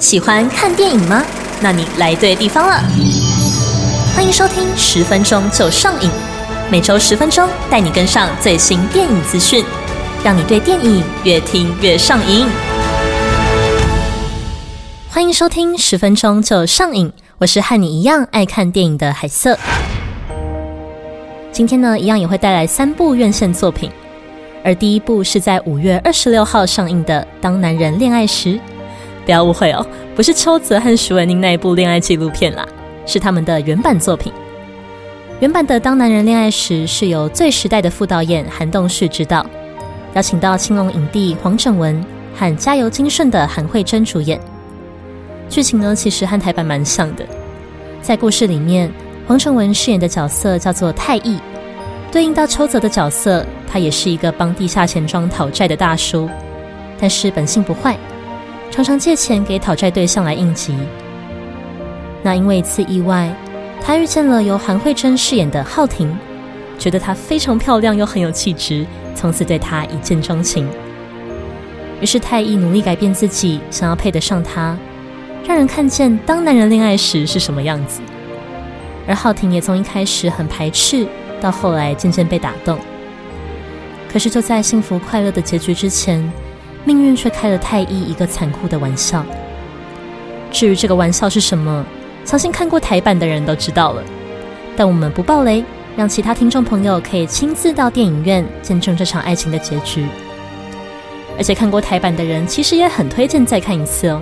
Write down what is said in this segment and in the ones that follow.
喜欢看电影吗？那你来对地方了。欢迎收听十分钟就上瘾，每周十分钟带你跟上最新电影资讯，让你对电影越听越上瘾。欢迎收听十分钟就上瘾，我是和你一样爱看电影的海瑟。今天呢，一样也会带来三部院线作品，而第一部是在五月二十六号上映的《当男人恋爱时》。不要误会哦，不是邱泽和徐文宁那一部恋爱纪录片啦，是他们的原版作品。原版的《当男人恋爱时》是由最时代的副导演韩栋旭执导，邀请到青龙影帝黄正文和加油金顺的韩慧珍主演。剧情呢，其实和台版蛮像的。在故事里面，黄成文饰演的角色叫做太义，对应到邱泽的角色，他也是一个帮地下钱庄讨债的大叔，但是本性不坏。常常借钱给讨债对象来应急。那因为一次意外，他遇见了由韩慧珍饰演的浩婷，觉得她非常漂亮又很有气质，从此对她一见钟情。于是太一努力改变自己，想要配得上她，让人看见当男人恋爱时是什么样子。而浩婷也从一开始很排斥，到后来渐渐被打动。可是就在幸福快乐的结局之前。命运却开了太一一个残酷的玩笑。至于这个玩笑是什么，相信看过台版的人都知道了。但我们不爆雷，让其他听众朋友可以亲自到电影院见证这场爱情的结局。而且看过台版的人，其实也很推荐再看一次哦，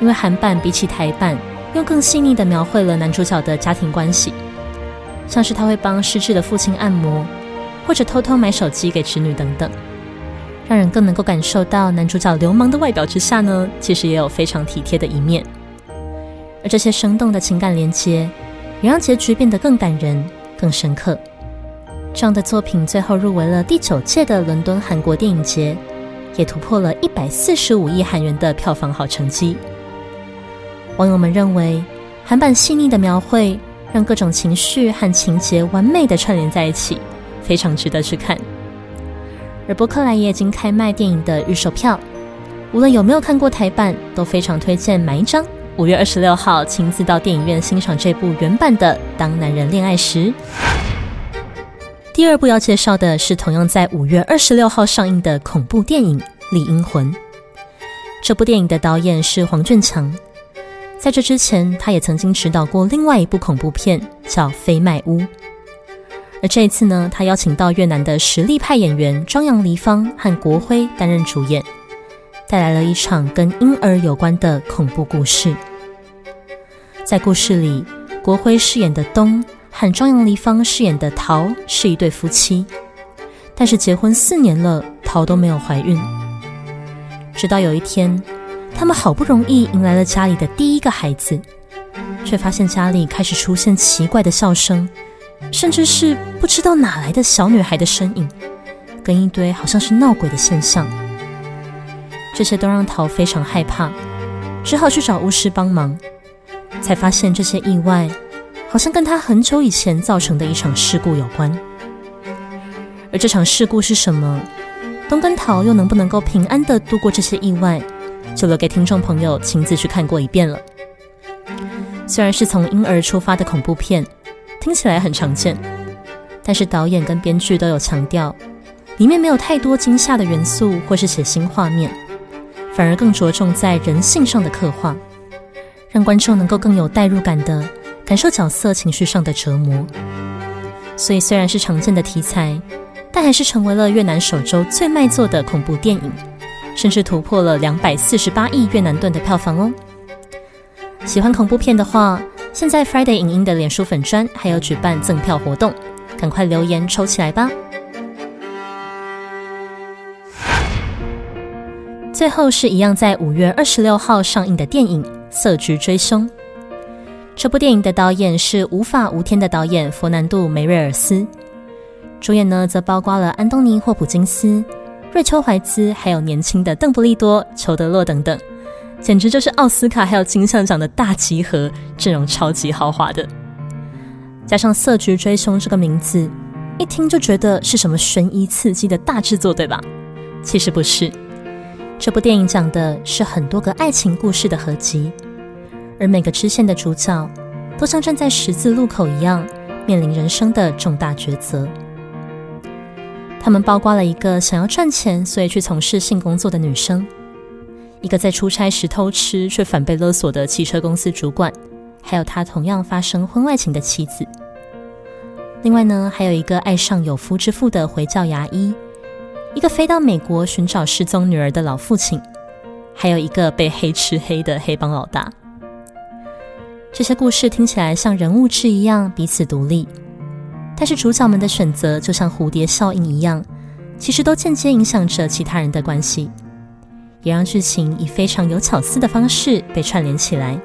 因为韩版比起台版，又更细腻的描绘了男主角的家庭关系，像是他会帮失智的父亲按摩，或者偷偷买手机给侄女等等。让人更能够感受到男主角流氓的外表之下呢，其实也有非常体贴的一面。而这些生动的情感连接，也让结局变得更感人、更深刻。这样的作品最后入围了第九届的伦敦韩国电影节，也突破了一百四十五亿韩元的票房好成绩。网友们认为，韩版细腻的描绘，让各种情绪和情节完美的串联在一起，非常值得去看。而博克莱也已经开卖电影的预售票，无论有没有看过台版，都非常推荐买一张。五月二十六号亲自到电影院欣赏这部原版的《当男人恋爱时》。第二部要介绍的是同样在五月二十六号上映的恐怖电影《李英魂》。这部电影的导演是黄俊强，在这之前他也曾经执导过另外一部恐怖片，叫《飞麦屋》。而这一次呢，他邀请到越南的实力派演员庄阳黎芳和国辉担任主演，带来了一场跟婴儿有关的恐怖故事。在故事里，国辉饰演的东和庄阳黎芳饰演的桃是一对夫妻，但是结婚四年了，桃都没有怀孕。直到有一天，他们好不容易迎来了家里的第一个孩子，却发现家里开始出现奇怪的笑声。甚至是不知道哪来的小女孩的身影，跟一堆好像是闹鬼的现象，这些都让桃非常害怕，只好去找巫师帮忙，才发现这些意外好像跟他很久以前造成的一场事故有关。而这场事故是什么？东根桃又能不能够平安的度过这些意外，就留给听众朋友亲自去看过一遍了。虽然是从婴儿出发的恐怖片。听起来很常见，但是导演跟编剧都有强调，里面没有太多惊吓的元素或是血腥画面，反而更着重在人性上的刻画，让观众能够更有代入感的感受角色情绪上的折磨。所以虽然是常见的题材，但还是成为了越南首周最卖座的恐怖电影，甚至突破了两百四十八亿越南盾的票房哦。喜欢恐怖片的话。现在 Friday 影音的脸书粉砖还有举办赠票活动，赶快留言抽起来吧！最后是一样在五月二十六号上映的电影《色局追凶》。这部电影的导演是《无法无天》的导演佛南度·梅瑞尔斯，主演呢则包括了安东尼·霍普金斯、瑞秋·怀兹，还有年轻的邓布利多、裘德·洛等等。简直就是奥斯卡还有金像奖的大集合，阵容超级豪华的。加上《色局追凶》这个名字，一听就觉得是什么悬疑刺激的大制作，对吧？其实不是，这部电影讲的是很多个爱情故事的合集，而每个支线的主角都像站在十字路口一样，面临人生的重大抉择。他们包括了一个想要赚钱，所以去从事性工作的女生；一个在出差时偷吃却反被勒索的汽车公司主管；还有他同样发生婚外情的妻子。另外呢，还有一个爱上有夫之妇的回教牙医。一个飞到美国寻找失踪女儿的老父亲，还有一个被黑吃黑的黑帮老大。这些故事听起来像人物志一样彼此独立，但是主角们的选择就像蝴蝶效应一样，其实都间接影响着其他人的关系，也让剧情以非常有巧思的方式被串联起来。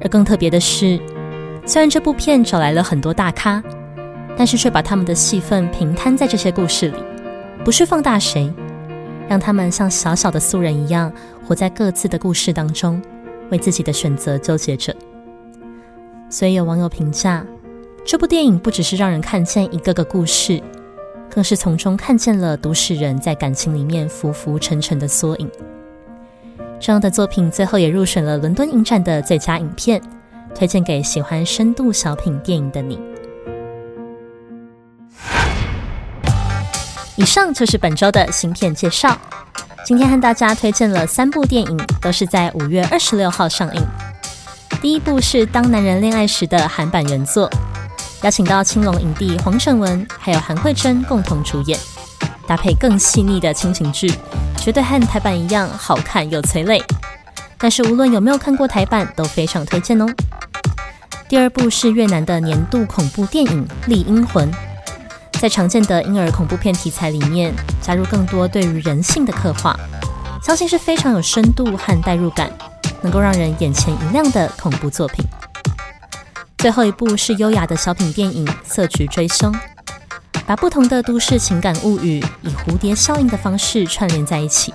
而更特别的是，虽然这部片找来了很多大咖，但是却把他们的戏份平摊在这些故事里。不是放大谁，让他们像小小的素人一样，活在各自的故事当中，为自己的选择纠结着。所以有网友评价，这部电影不只是让人看见一个个故事，更是从中看见了都市人在感情里面浮浮沉沉的缩影。这样的作品最后也入选了伦敦影展的最佳影片，推荐给喜欢深度小品电影的你。以上就是本周的新片介绍。今天和大家推荐了三部电影，都是在五月二十六号上映。第一部是《当男人恋爱时》的韩版原作，邀请到青龙影帝黄正文还有韩慧珍共同主演，搭配更细腻的亲情剧，绝对和台版一样好看又催泪。但是无论有没有看过台版，都非常推荐哦。第二部是越南的年度恐怖电影《丽英魂》。在常见的婴儿恐怖片题材里面，加入更多对于人性的刻画，相信是非常有深度和代入感，能够让人眼前一亮的恐怖作品。最后一部是优雅的小品电影《色菊追凶》，把不同的都市情感物语以蝴蝶效应的方式串联在一起，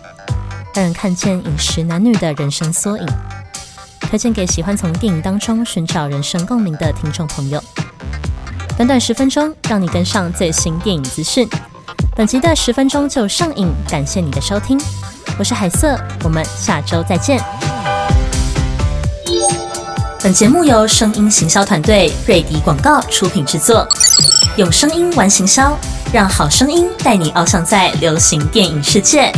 让人看见饮食男女的人生缩影。推荐给喜欢从电影当中寻找人生共鸣的听众朋友。短短十分钟，让你跟上最新电影资讯。本集的十分钟就上映，感谢你的收听，我是海瑟，我们下周再见。本节目由声音行销团队瑞迪广告出品制作，用声音玩行销，让好声音带你翱翔在流行电影世界。